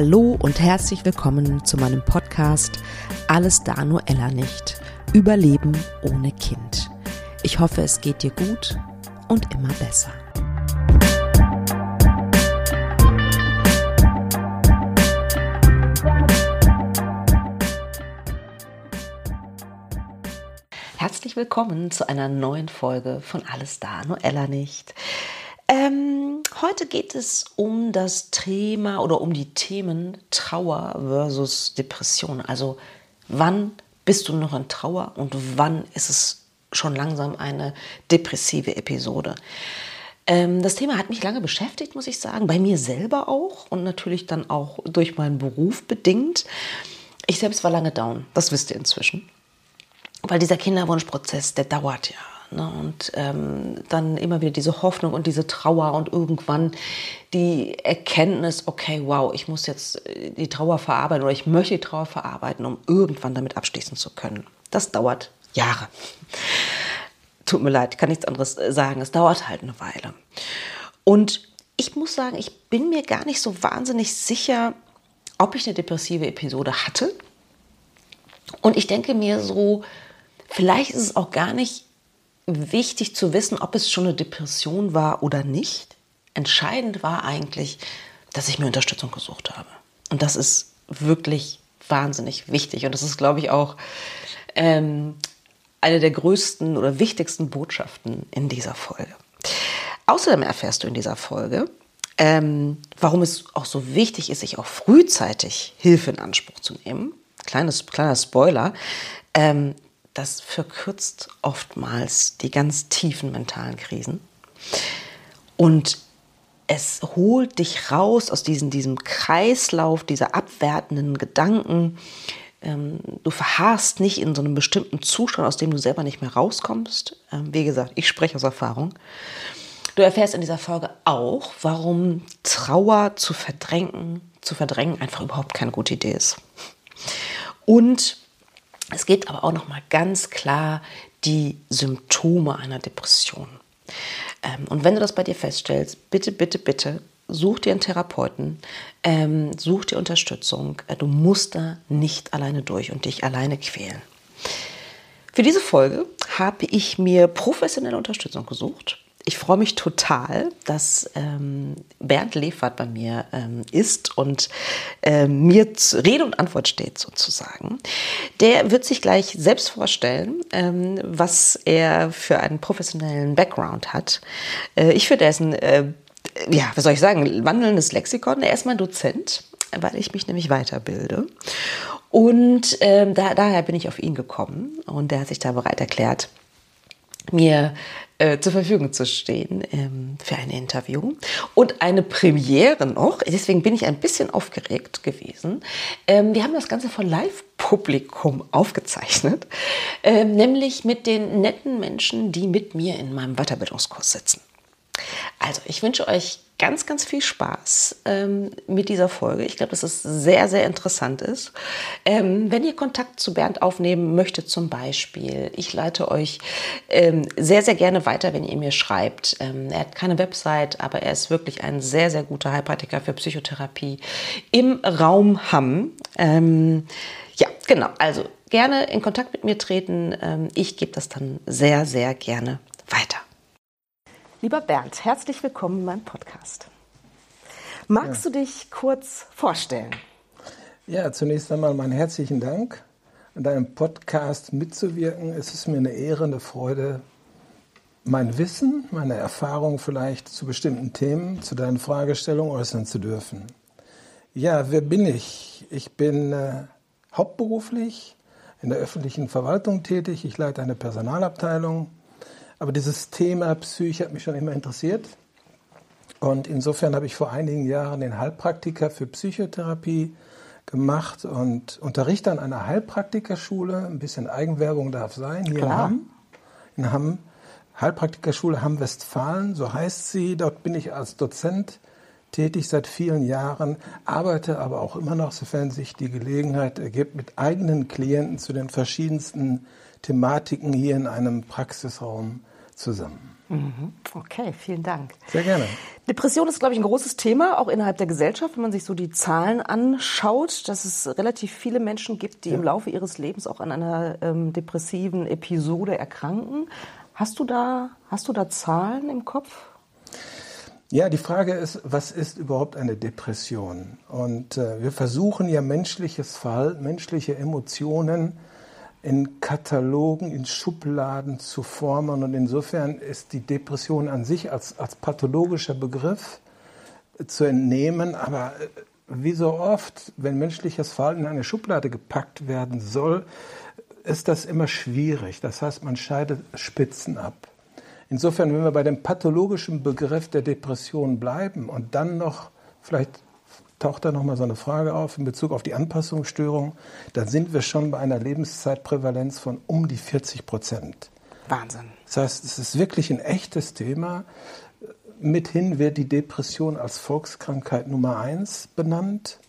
Hallo und herzlich willkommen zu meinem Podcast Alles da nur Ella nicht. Überleben ohne Kind. Ich hoffe, es geht dir gut und immer besser. Herzlich willkommen zu einer neuen Folge von Alles da, nur Ella nicht. Ähm, heute geht es um das Thema oder um die Themen Trauer versus Depression. Also wann bist du noch in Trauer und wann ist es schon langsam eine depressive Episode? Ähm, das Thema hat mich lange beschäftigt, muss ich sagen, bei mir selber auch und natürlich dann auch durch meinen Beruf bedingt. Ich selbst war lange down, das wisst ihr inzwischen. Weil dieser Kinderwunschprozess, der dauert ja Ne? Und ähm, dann immer wieder diese Hoffnung und diese Trauer und irgendwann die Erkenntnis, okay, wow, ich muss jetzt äh, die Trauer verarbeiten oder ich möchte die Trauer verarbeiten, um irgendwann damit abschließen zu können. Das dauert Jahre. Tut mir leid, ich kann nichts anderes äh, sagen. Es dauert halt eine Weile. Und ich muss sagen, ich bin mir gar nicht so wahnsinnig sicher, ob ich eine depressive Episode hatte. Und ich denke mir so, vielleicht ist es auch gar nicht wichtig zu wissen, ob es schon eine Depression war oder nicht. Entscheidend war eigentlich, dass ich mir Unterstützung gesucht habe. Und das ist wirklich wahnsinnig wichtig. Und das ist, glaube ich, auch ähm, eine der größten oder wichtigsten Botschaften in dieser Folge. Außerdem erfährst du in dieser Folge, ähm, warum es auch so wichtig ist, sich auch frühzeitig Hilfe in Anspruch zu nehmen. Kleines, kleiner Spoiler. Ähm, das verkürzt oftmals die ganz tiefen mentalen Krisen. Und es holt dich raus aus diesem, diesem Kreislauf dieser abwertenden Gedanken. Ähm, du verharrst nicht in so einem bestimmten Zustand, aus dem du selber nicht mehr rauskommst. Ähm, wie gesagt, ich spreche aus Erfahrung. Du erfährst in dieser Folge auch, warum Trauer zu verdrängen, zu verdrängen einfach überhaupt keine gute Idee ist. Und es gibt aber auch noch mal ganz klar die Symptome einer Depression. Ähm, und wenn du das bei dir feststellst, bitte, bitte, bitte, such dir einen Therapeuten, ähm, such dir Unterstützung. Äh, du musst da nicht alleine durch und dich alleine quälen. Für diese Folge habe ich mir professionelle Unterstützung gesucht ich freue mich total, dass ähm, Bernd Lefert bei mir ähm, ist und ähm, mir Rede und Antwort steht sozusagen. Der wird sich gleich selbst vorstellen, ähm, was er für einen professionellen Background hat. Äh, ich finde, er ist ein, äh, ja, was soll ich sagen, wandelndes Lexikon. Er ist mein Dozent, weil ich mich nämlich weiterbilde. Und ähm, da, daher bin ich auf ihn gekommen und der hat sich da bereit erklärt, mir äh, zur Verfügung zu stehen ähm, für ein Interview. Und eine Premiere noch, deswegen bin ich ein bisschen aufgeregt gewesen. Ähm, wir haben das Ganze vor Live-Publikum aufgezeichnet, ähm, nämlich mit den netten Menschen, die mit mir in meinem Weiterbildungskurs sitzen. Also, ich wünsche euch ganz, ganz viel Spaß ähm, mit dieser Folge. Ich glaube, dass es sehr, sehr interessant ist. Ähm, wenn ihr Kontakt zu Bernd aufnehmen möchtet zum Beispiel, ich leite euch ähm, sehr, sehr gerne weiter, wenn ihr mir schreibt. Ähm, er hat keine Website, aber er ist wirklich ein sehr, sehr guter Heilpraktiker für Psychotherapie im Raum Hamm. Ähm, ja, genau. Also gerne in Kontakt mit mir treten. Ähm, ich gebe das dann sehr, sehr gerne weiter. Lieber Bernd, herzlich willkommen in meinem Podcast. Magst ja. du dich kurz vorstellen? Ja, zunächst einmal meinen herzlichen Dank, an deinem Podcast mitzuwirken. Es ist mir eine Ehre, eine Freude, mein Wissen, meine Erfahrung vielleicht zu bestimmten Themen, zu deinen Fragestellungen äußern zu dürfen. Ja, wer bin ich? Ich bin äh, hauptberuflich in der öffentlichen Verwaltung tätig. Ich leite eine Personalabteilung aber dieses Thema Psyche hat mich schon immer interessiert. Und insofern habe ich vor einigen Jahren den Heilpraktiker für Psychotherapie gemacht und unterrichte an einer Heilpraktikerschule. Ein bisschen Eigenwerbung darf sein, hier Klar. in Hamm. In Hamm. Heilpraktikerschule Hamm-Westfalen, so heißt sie. Dort bin ich als Dozent tätig seit vielen Jahren, arbeite aber auch immer noch, sofern sich die Gelegenheit ergibt, mit eigenen Klienten zu den verschiedensten Thematiken hier in einem Praxisraum zusammen. Mhm. Okay, vielen Dank. Sehr gerne. Depression ist, glaube ich, ein großes Thema, auch innerhalb der Gesellschaft, wenn man sich so die Zahlen anschaut, dass es relativ viele Menschen gibt, die ja. im Laufe ihres Lebens auch an einer ähm, depressiven Episode erkranken. Hast du da, hast du da Zahlen im Kopf? Ja, die Frage ist, was ist überhaupt eine Depression? Und äh, wir versuchen ja menschliches Verhalten, menschliche Emotionen in Katalogen, in Schubladen zu formen. Und insofern ist die Depression an sich als, als pathologischer Begriff zu entnehmen. Aber äh, wie so oft, wenn menschliches Verhalten in eine Schublade gepackt werden soll, ist das immer schwierig. Das heißt, man scheidet Spitzen ab. Insofern, wenn wir bei dem pathologischen Begriff der Depression bleiben und dann noch vielleicht taucht da nochmal so eine Frage auf in Bezug auf die Anpassungsstörung. Dann sind wir schon bei einer Lebenszeitprävalenz von um die 40 Prozent. Wahnsinn. Das heißt, es ist wirklich ein echtes Thema. Mithin wird die Depression als Volkskrankheit Nummer eins benannt.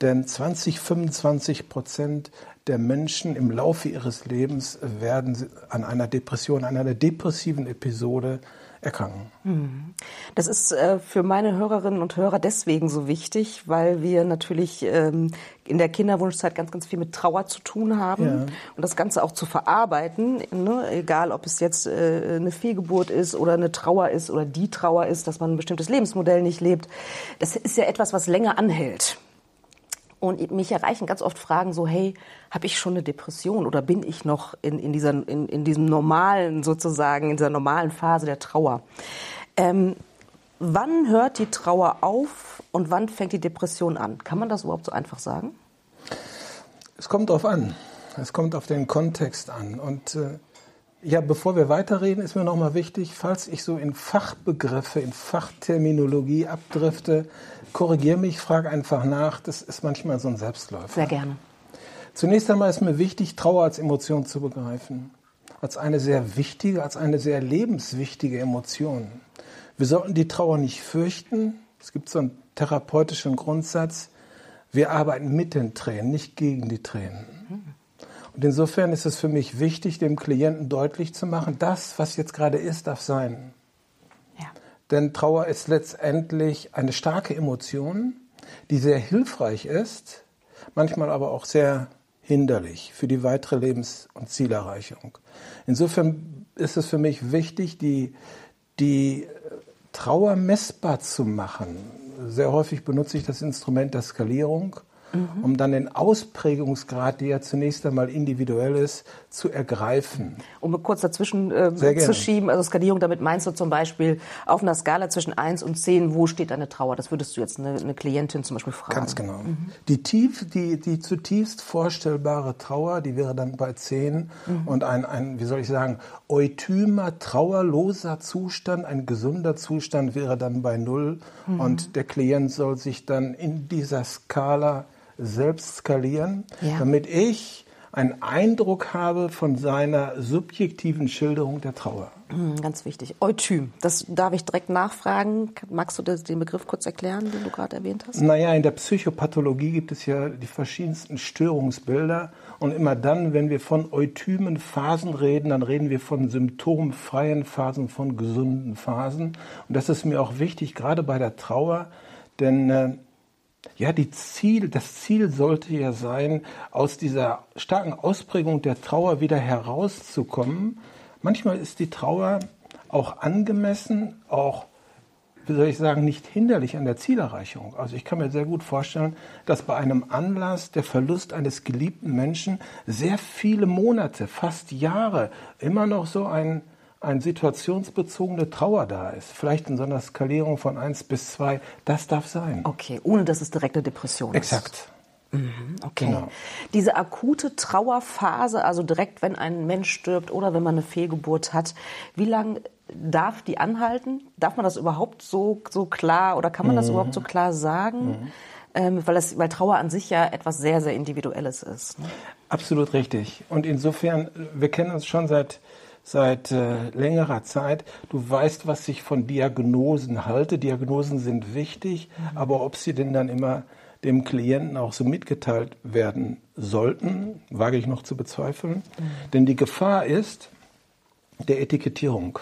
Denn 20, 25 Prozent der Menschen im Laufe ihres Lebens werden an einer Depression, an einer depressiven Episode erkranken. Hm. Das ist äh, für meine Hörerinnen und Hörer deswegen so wichtig, weil wir natürlich ähm, in der Kinderwunschzeit ganz, ganz viel mit Trauer zu tun haben ja. und das Ganze auch zu verarbeiten, ne? egal ob es jetzt äh, eine Fehlgeburt ist oder eine Trauer ist oder die Trauer ist, dass man ein bestimmtes Lebensmodell nicht lebt. Das ist ja etwas, was länger anhält. Und mich erreichen ganz oft Fragen so, hey, habe ich schon eine Depression oder bin ich noch in, in, dieser, in, in diesem normalen, sozusagen, in dieser normalen Phase der Trauer? Ähm, wann hört die Trauer auf und wann fängt die Depression an? Kann man das überhaupt so einfach sagen? Es kommt darauf an. Es kommt auf den Kontext an. Und äh, ja, bevor wir weiterreden, ist mir nochmal wichtig, falls ich so in Fachbegriffe, in Fachterminologie abdrifte, korrigiere mich, frage einfach nach. Das ist manchmal so ein Selbstläufer. Sehr gerne. Zunächst einmal ist mir wichtig, Trauer als Emotion zu begreifen. Als eine sehr wichtige, als eine sehr lebenswichtige Emotion. Wir sollten die Trauer nicht fürchten. Es gibt so einen therapeutischen Grundsatz. Wir arbeiten mit den Tränen, nicht gegen die Tränen. Und insofern ist es für mich wichtig, dem Klienten deutlich zu machen, das, was jetzt gerade ist, darf sein. Denn Trauer ist letztendlich eine starke Emotion, die sehr hilfreich ist, manchmal aber auch sehr hinderlich für die weitere Lebens- und Zielerreichung. Insofern ist es für mich wichtig, die, die Trauer messbar zu machen. Sehr häufig benutze ich das Instrument der Skalierung mhm. um dann den Ausprägungsgrad, der ja zunächst einmal individuell ist, zu ergreifen. Um kurz dazwischen äh, zu schieben, also Skalierung, damit meinst du zum Beispiel auf einer Skala zwischen 1 und 10, wo steht deine Trauer? Das würdest du jetzt eine, eine Klientin zum Beispiel fragen. Ganz genau. Mhm. Die, tief, die, die zutiefst vorstellbare Trauer, die wäre dann bei 10 mhm. und ein, ein, wie soll ich sagen, eutymer, trauerloser Zustand, ein gesunder Zustand wäre dann bei 0 mhm. und der Klient soll sich dann in dieser Skala selbst skalieren, ja. damit ich einen Eindruck habe von seiner subjektiven Schilderung der Trauer. Hm, ganz wichtig. Eutym, das darf ich direkt nachfragen. Magst du den Begriff kurz erklären, den du gerade erwähnt hast? Naja, in der Psychopathologie gibt es ja die verschiedensten Störungsbilder. Und immer dann, wenn wir von eutymen Phasen reden, dann reden wir von symptomfreien Phasen, von gesunden Phasen. Und das ist mir auch wichtig, gerade bei der Trauer, denn äh, ja, die Ziel, das Ziel sollte ja sein, aus dieser starken Ausprägung der Trauer wieder herauszukommen. Manchmal ist die Trauer auch angemessen, auch, wie soll ich sagen, nicht hinderlich an der Zielerreichung. Also ich kann mir sehr gut vorstellen, dass bei einem Anlass der Verlust eines geliebten Menschen sehr viele Monate, fast Jahre immer noch so ein eine situationsbezogene Trauer da ist, vielleicht in so einer Skalierung von 1 bis 2, das darf sein. Okay, ohne dass es direkte Depression Exakt. ist. Exakt. Mhm, okay. Genau. Diese akute Trauerphase, also direkt, wenn ein Mensch stirbt oder wenn man eine Fehlgeburt hat, wie lange darf die anhalten? Darf man das überhaupt so, so klar oder kann man das mhm. überhaupt so klar sagen? Mhm. Ähm, weil, das, weil Trauer an sich ja etwas sehr, sehr Individuelles ist. Ne? Absolut richtig. Und insofern, wir kennen uns schon seit seit äh, längerer Zeit. Du weißt, was ich von Diagnosen halte. Diagnosen sind wichtig, mhm. aber ob sie denn dann immer dem Klienten auch so mitgeteilt werden sollten, wage ich noch zu bezweifeln. Mhm. Denn die Gefahr ist der Etikettierung.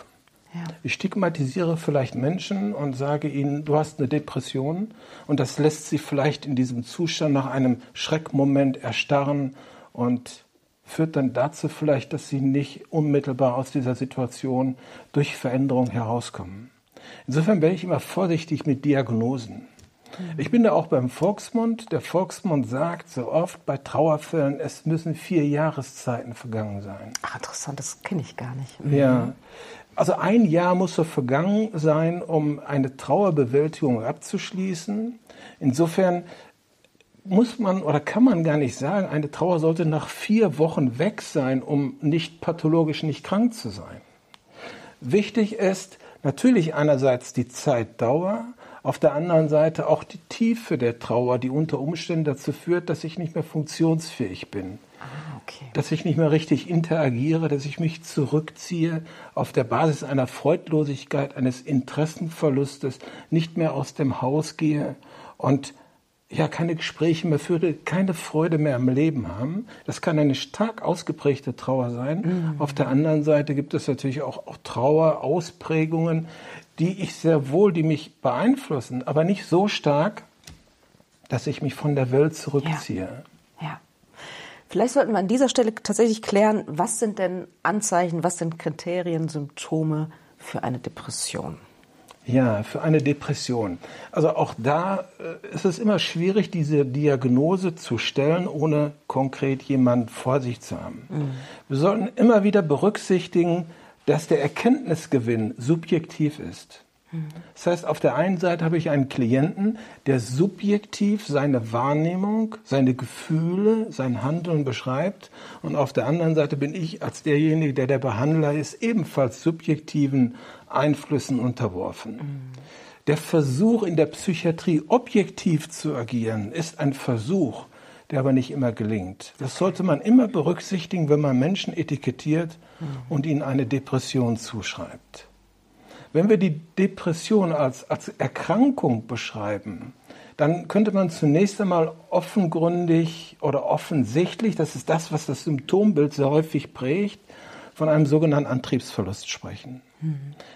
Ja. Ich stigmatisiere vielleicht Menschen und sage ihnen, du hast eine Depression und das lässt sie vielleicht in diesem Zustand nach einem Schreckmoment erstarren und führt dann dazu vielleicht, dass sie nicht unmittelbar aus dieser Situation durch Veränderung herauskommen. Insofern wäre ich immer vorsichtig mit Diagnosen. Ich bin da auch beim Volksmund. Der Volksmund sagt so oft bei Trauerfällen, es müssen vier Jahreszeiten vergangen sein. Ach, interessant, das kenne ich gar nicht. Mhm. Ja. Also ein Jahr muss so vergangen sein, um eine Trauerbewältigung abzuschließen. Insofern muss man oder kann man gar nicht sagen, eine Trauer sollte nach vier Wochen weg sein, um nicht pathologisch nicht krank zu sein. Wichtig ist natürlich einerseits die Zeitdauer, auf der anderen Seite auch die Tiefe der Trauer, die unter Umständen dazu führt, dass ich nicht mehr funktionsfähig bin. Ah, okay. Dass ich nicht mehr richtig interagiere, dass ich mich zurückziehe, auf der Basis einer Freudlosigkeit, eines Interessenverlustes, nicht mehr aus dem Haus gehe und ja, keine Gespräche mehr führe, keine Freude mehr am Leben haben. Das kann eine stark ausgeprägte Trauer sein. Mhm. Auf der anderen Seite gibt es natürlich auch, auch Trauerausprägungen, die ich sehr wohl, die mich beeinflussen, aber nicht so stark, dass ich mich von der Welt zurückziehe. Ja. ja. Vielleicht sollten wir an dieser Stelle tatsächlich klären, was sind denn Anzeichen, was sind Kriterien, Symptome für eine Depression? Ja, für eine Depression. Also auch da äh, ist es immer schwierig, diese Diagnose zu stellen, ohne konkret jemanden vor sich zu haben. Mhm. Wir sollten immer wieder berücksichtigen, dass der Erkenntnisgewinn subjektiv ist. Das heißt, auf der einen Seite habe ich einen Klienten, der subjektiv seine Wahrnehmung, seine Gefühle, sein Handeln beschreibt. Und auf der anderen Seite bin ich als derjenige, der der Behandler ist, ebenfalls subjektiven Einflüssen unterworfen. Der Versuch in der Psychiatrie objektiv zu agieren, ist ein Versuch, der aber nicht immer gelingt. Das sollte man immer berücksichtigen, wenn man Menschen etikettiert und ihnen eine Depression zuschreibt. Wenn wir die Depression als, als Erkrankung beschreiben, dann könnte man zunächst einmal offengründig oder offensichtlich, das ist das, was das Symptombild sehr häufig prägt, von einem sogenannten Antriebsverlust sprechen.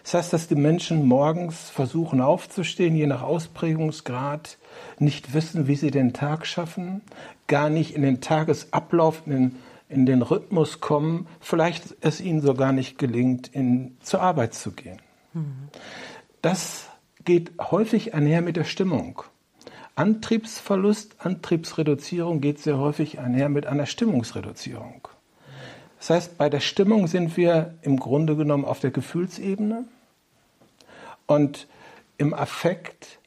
Das heißt, dass die Menschen morgens versuchen aufzustehen, je nach Ausprägungsgrad, nicht wissen, wie sie den Tag schaffen, gar nicht in den Tagesablauf, in den, in den Rhythmus kommen, vielleicht es ihnen sogar nicht gelingt, in, zur Arbeit zu gehen. Das geht häufig einher mit der Stimmung. Antriebsverlust, Antriebsreduzierung geht sehr häufig einher mit einer Stimmungsreduzierung. Das heißt, bei der Stimmung sind wir im Grunde genommen auf der Gefühlsebene und im Affekt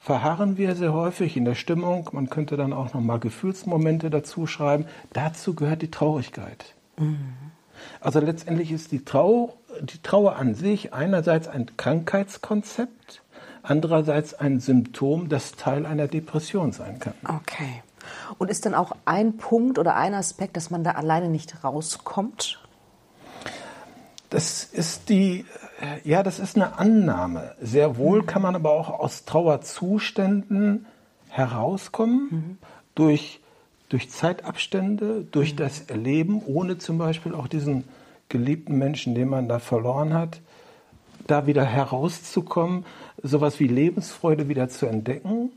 verharren wir sehr häufig in der Stimmung. Man könnte dann auch noch mal Gefühlsmomente dazu schreiben. Dazu gehört die Traurigkeit. Mhm. Also letztendlich ist die Trauer, die Trauer an sich einerseits ein Krankheitskonzept, andererseits ein Symptom, das Teil einer Depression sein kann. Okay. Und ist dann auch ein Punkt oder ein Aspekt, dass man da alleine nicht rauskommt? Das ist die, ja, das ist eine Annahme. Sehr wohl kann man aber auch aus Trauerzuständen herauskommen mhm. durch durch Zeitabstände, durch mhm. das Erleben, ohne zum Beispiel auch diesen geliebten Menschen, den man da verloren hat, da wieder herauszukommen, sowas wie Lebensfreude wieder zu entdecken.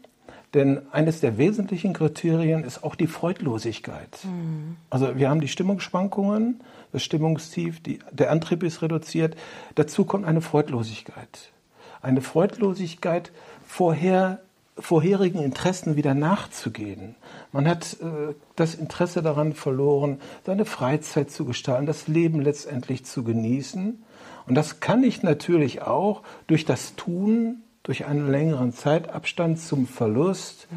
Denn eines der wesentlichen Kriterien ist auch die Freudlosigkeit. Mhm. Also wir haben die Stimmungsschwankungen, das Stimmungstief, die, der Antrieb ist reduziert. Dazu kommt eine Freudlosigkeit. Eine Freudlosigkeit vorher vorherigen Interessen wieder nachzugehen. Man hat äh, das Interesse daran verloren, seine Freizeit zu gestalten, das Leben letztendlich zu genießen. Und das kann ich natürlich auch durch das Tun, durch einen längeren Zeitabstand zum Verlust, mhm.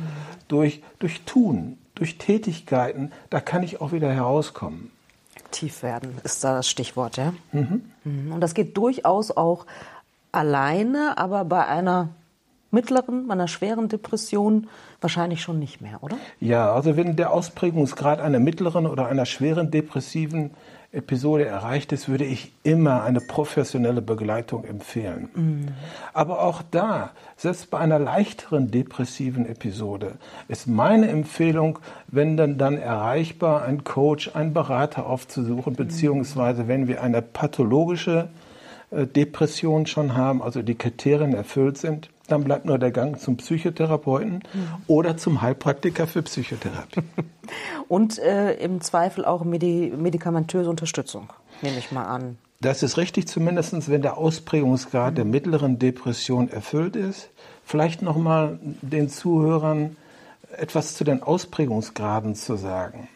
durch, durch Tun, durch Tätigkeiten, da kann ich auch wieder herauskommen. Aktiv werden ist da das Stichwort, ja? Mhm. mhm. Und das geht durchaus auch alleine, aber bei einer mittleren, bei einer schweren Depression wahrscheinlich schon nicht mehr, oder? Ja, also wenn der Ausprägungsgrad einer mittleren oder einer schweren depressiven Episode erreicht ist, würde ich immer eine professionelle Begleitung empfehlen. Mhm. Aber auch da, selbst bei einer leichteren depressiven Episode, ist meine Empfehlung, wenn dann, dann erreichbar, einen Coach, einen Berater aufzusuchen, beziehungsweise wenn wir eine pathologische äh, Depression schon haben, also die Kriterien erfüllt sind, dann bleibt nur der Gang zum Psychotherapeuten mhm. oder zum Heilpraktiker für Psychotherapie. Und äh, im Zweifel auch Medi medikamentöse Unterstützung, nehme ich mal an. Das ist richtig, zumindest wenn der Ausprägungsgrad mhm. der mittleren Depression erfüllt ist. Vielleicht nochmal den Zuhörern etwas zu den Ausprägungsgraden zu sagen.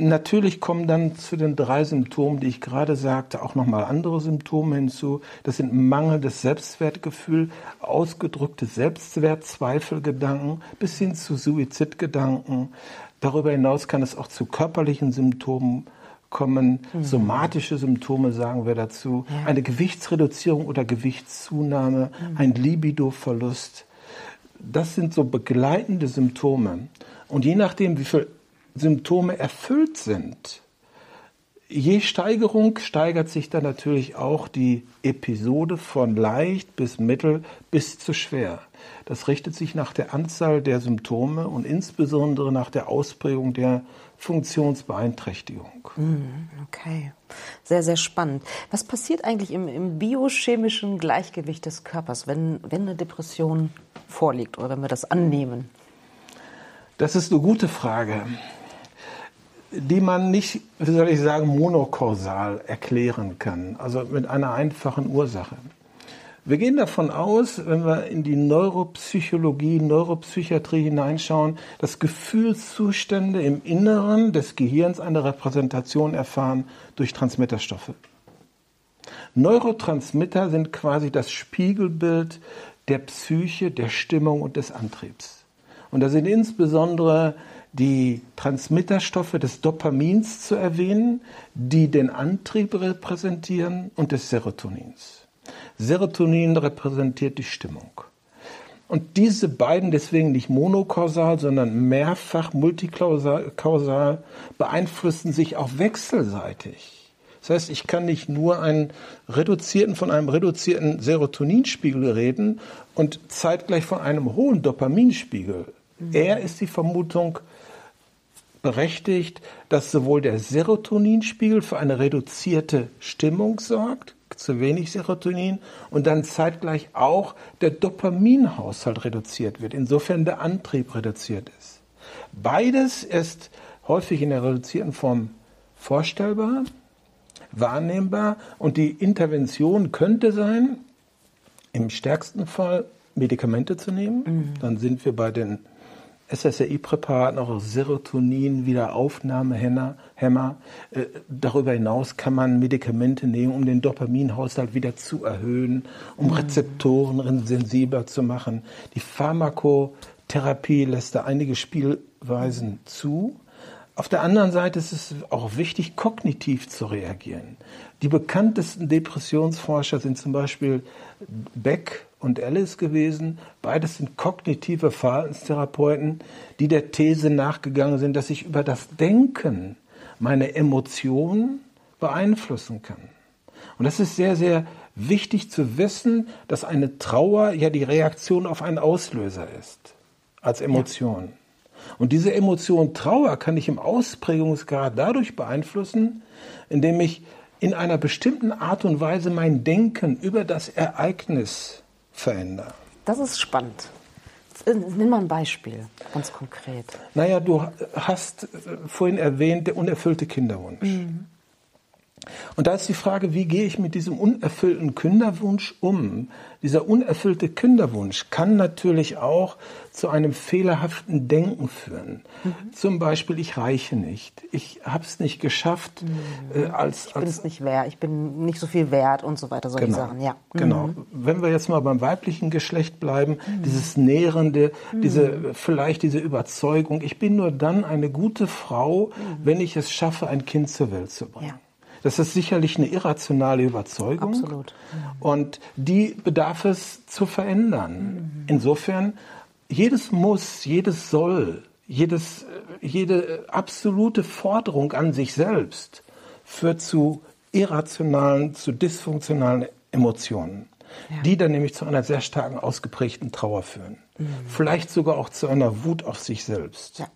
Natürlich kommen dann zu den drei Symptomen, die ich gerade sagte, auch nochmal andere Symptome hinzu. Das sind mangelndes Selbstwertgefühl, ausgedrückte Selbstwertzweifelgedanken bis hin zu Suizidgedanken. Darüber hinaus kann es auch zu körperlichen Symptomen kommen, mhm. somatische Symptome sagen wir dazu, ja. eine Gewichtsreduzierung oder Gewichtszunahme, mhm. ein Libidoverlust. Das sind so begleitende Symptome. Und je nachdem, wie viel Symptome erfüllt sind, je Steigerung steigert sich dann natürlich auch die Episode von leicht bis mittel bis zu schwer. Das richtet sich nach der Anzahl der Symptome und insbesondere nach der Ausprägung der Funktionsbeeinträchtigung. Mm, okay, sehr, sehr spannend. Was passiert eigentlich im, im biochemischen Gleichgewicht des Körpers, wenn, wenn eine Depression vorliegt oder wenn wir das annehmen? Das ist eine gute Frage die man nicht, wie soll ich sagen, monokausal erklären kann, also mit einer einfachen Ursache. Wir gehen davon aus, wenn wir in die Neuropsychologie, Neuropsychiatrie hineinschauen, dass Gefühlszustände im Inneren des Gehirns eine Repräsentation erfahren durch Transmitterstoffe. Neurotransmitter sind quasi das Spiegelbild der Psyche, der Stimmung und des Antriebs. Und da sind insbesondere die Transmitterstoffe des Dopamins zu erwähnen, die den Antrieb repräsentieren und des Serotonins. Serotonin repräsentiert die Stimmung. Und diese beiden deswegen nicht monokausal, sondern mehrfach multikausal beeinflussen sich auch wechselseitig. Das heißt, ich kann nicht nur einen reduzierten, von einem reduzierten Serotoninspiegel reden und zeitgleich von einem hohen Dopaminspiegel. Mhm. Er ist die Vermutung berechtigt, dass sowohl der Serotoninspiegel für eine reduzierte Stimmung sorgt, zu wenig Serotonin, und dann zeitgleich auch der Dopaminhaushalt reduziert wird, insofern der Antrieb reduziert ist. Beides ist häufig in der reduzierten Form vorstellbar, wahrnehmbar und die Intervention könnte sein, im stärksten Fall Medikamente zu nehmen. Mhm. Dann sind wir bei den SSRI-Präparaten, auch Serotonin-Wiederaufnahmehämmer. Äh, darüber hinaus kann man Medikamente nehmen, um den Dopaminhaushalt wieder zu erhöhen, um mhm. Rezeptoren sensibler zu machen. Die Pharmakotherapie lässt da einige Spielweisen zu. Auf der anderen Seite ist es auch wichtig, kognitiv zu reagieren. Die bekanntesten Depressionsforscher sind zum Beispiel Beck und Alice gewesen. Beides sind kognitive Verhaltenstherapeuten, die der These nachgegangen sind, dass ich über das Denken meine Emotionen beeinflussen kann. Und das ist sehr, sehr wichtig zu wissen, dass eine Trauer ja die Reaktion auf einen Auslöser ist, als Emotion. Ja. Und diese Emotion Trauer kann ich im Ausprägungsgrad dadurch beeinflussen, indem ich in einer bestimmten Art und Weise mein Denken über das Ereignis verändere. Das ist spannend. Nimm mal ein Beispiel, ganz konkret. Naja, du hast äh, vorhin erwähnt, der unerfüllte Kinderwunsch. Mhm. Und da ist die Frage, wie gehe ich mit diesem unerfüllten Kinderwunsch um? Dieser unerfüllte Kinderwunsch kann natürlich auch zu einem fehlerhaften Denken führen. Mhm. Zum Beispiel, ich reiche nicht, ich habe es nicht geschafft. Mhm. Äh, als, ich bin es nicht wert, ich bin nicht so viel wert und so weiter, solche genau, Sachen. Ja. Genau. Mhm. Wenn wir jetzt mal beim weiblichen Geschlecht bleiben, mhm. dieses Nährende, mhm. diese vielleicht diese Überzeugung, ich bin nur dann eine gute Frau, mhm. wenn ich es schaffe, ein Kind zur Welt zu bringen. Ja. Das ist sicherlich eine irrationale Überzeugung. Absolut. Und die bedarf es zu verändern. Mhm. Insofern, jedes Muss, jedes Soll, jedes, jede absolute Forderung an sich selbst führt zu irrationalen, zu dysfunktionalen Emotionen, ja. die dann nämlich zu einer sehr starken, ausgeprägten Trauer führen. Mhm. Vielleicht sogar auch zu einer Wut auf sich selbst. Ja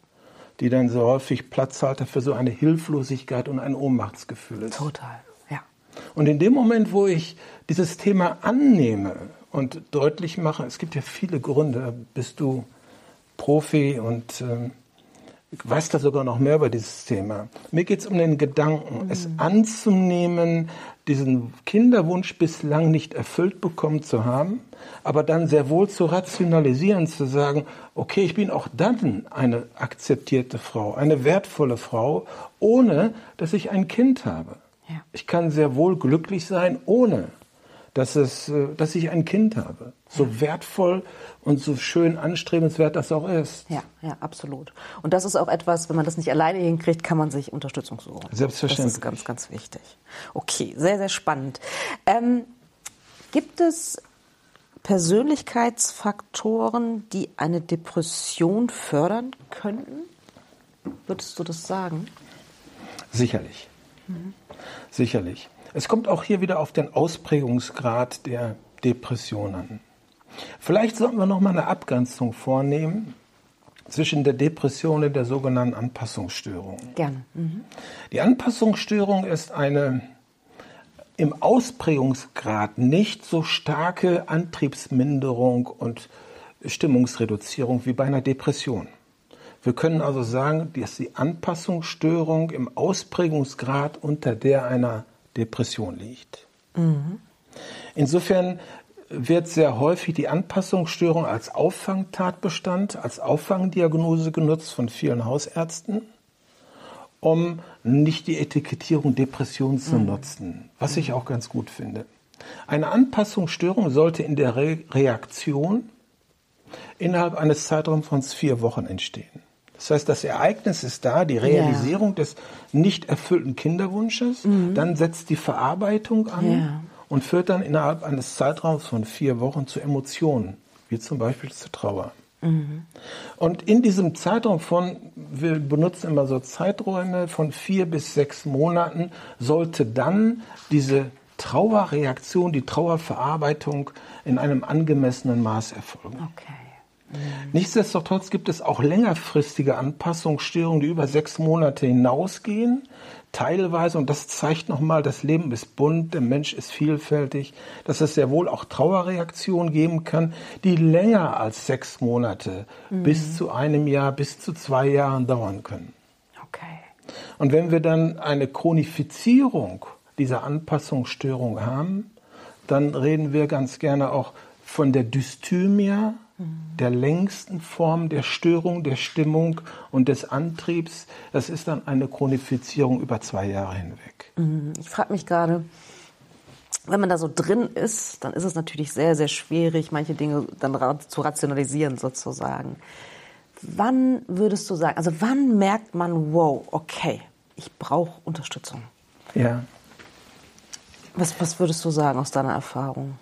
die dann so häufig Platzhalter für so eine Hilflosigkeit und ein Ohnmachtsgefühl ist. Total, ja. Und in dem Moment, wo ich dieses Thema annehme und deutlich mache, es gibt ja viele Gründe, bist du Profi und äh, weiß da sogar noch mehr über dieses Thema. Mir geht es um den Gedanken, mhm. es anzunehmen, diesen Kinderwunsch bislang nicht erfüllt bekommen zu haben, aber dann sehr wohl zu rationalisieren, zu sagen, okay, ich bin auch dann eine akzeptierte Frau, eine wertvolle Frau, ohne dass ich ein Kind habe. Ja. Ich kann sehr wohl glücklich sein, ohne dass, es, äh, dass ich ein Kind habe. So wertvoll und so schön anstrebenswert das auch ist. Ja, ja, absolut. Und das ist auch etwas, wenn man das nicht alleine hinkriegt, kann man sich Unterstützung suchen. Selbstverständlich. Das ist ganz, ganz wichtig. Okay, sehr, sehr spannend. Ähm, gibt es Persönlichkeitsfaktoren, die eine Depression fördern könnten? Würdest du das sagen? Sicherlich. Mhm. Sicherlich. Es kommt auch hier wieder auf den Ausprägungsgrad der Depression an. Vielleicht sollten wir noch mal eine Abgrenzung vornehmen zwischen der Depression und der sogenannten Anpassungsstörung. Gerne. Mhm. Die Anpassungsstörung ist eine im Ausprägungsgrad nicht so starke Antriebsminderung und Stimmungsreduzierung wie bei einer Depression. Wir können also sagen, dass die Anpassungsstörung im Ausprägungsgrad unter der einer Depression liegt. Mhm. Insofern wird sehr häufig die Anpassungsstörung als Auffangtatbestand, als Auffangdiagnose genutzt von vielen Hausärzten, um nicht die Etikettierung Depression zu mhm. nutzen, was ich auch ganz gut finde. Eine Anpassungsstörung sollte in der Re Reaktion innerhalb eines Zeitraums von vier Wochen entstehen. Das heißt, das Ereignis ist da, die Realisierung ja. des nicht erfüllten Kinderwunsches, mhm. dann setzt die Verarbeitung an ja. und führt dann innerhalb eines Zeitraums von vier Wochen zu Emotionen, wie zum Beispiel zu Trauer. Mhm. Und in diesem Zeitraum von, wir benutzen immer so Zeiträume von vier bis sechs Monaten, sollte dann diese Trauerreaktion, die Trauerverarbeitung in einem angemessenen Maß erfolgen. Okay. Nichtsdestotrotz gibt es auch längerfristige Anpassungsstörungen, die über sechs Monate hinausgehen. Teilweise, und das zeigt nochmal, das Leben ist bunt, der Mensch ist vielfältig, dass es sehr wohl auch Trauerreaktionen geben kann, die länger als sechs Monate mhm. bis zu einem Jahr, bis zu zwei Jahren dauern können. Okay. Und wenn wir dann eine Chronifizierung dieser Anpassungsstörung haben, dann reden wir ganz gerne auch von der Dysthymia, der längsten Form der Störung der Stimmung und des Antriebs. Das ist dann eine Chronifizierung über zwei Jahre hinweg. Mhm. Ich frage mich gerade, wenn man da so drin ist, dann ist es natürlich sehr, sehr schwierig, manche Dinge dann zu rationalisieren sozusagen. Wann würdest du sagen, also wann merkt man, wow, okay, ich brauche Unterstützung? Ja. Was, was würdest du sagen aus deiner Erfahrung?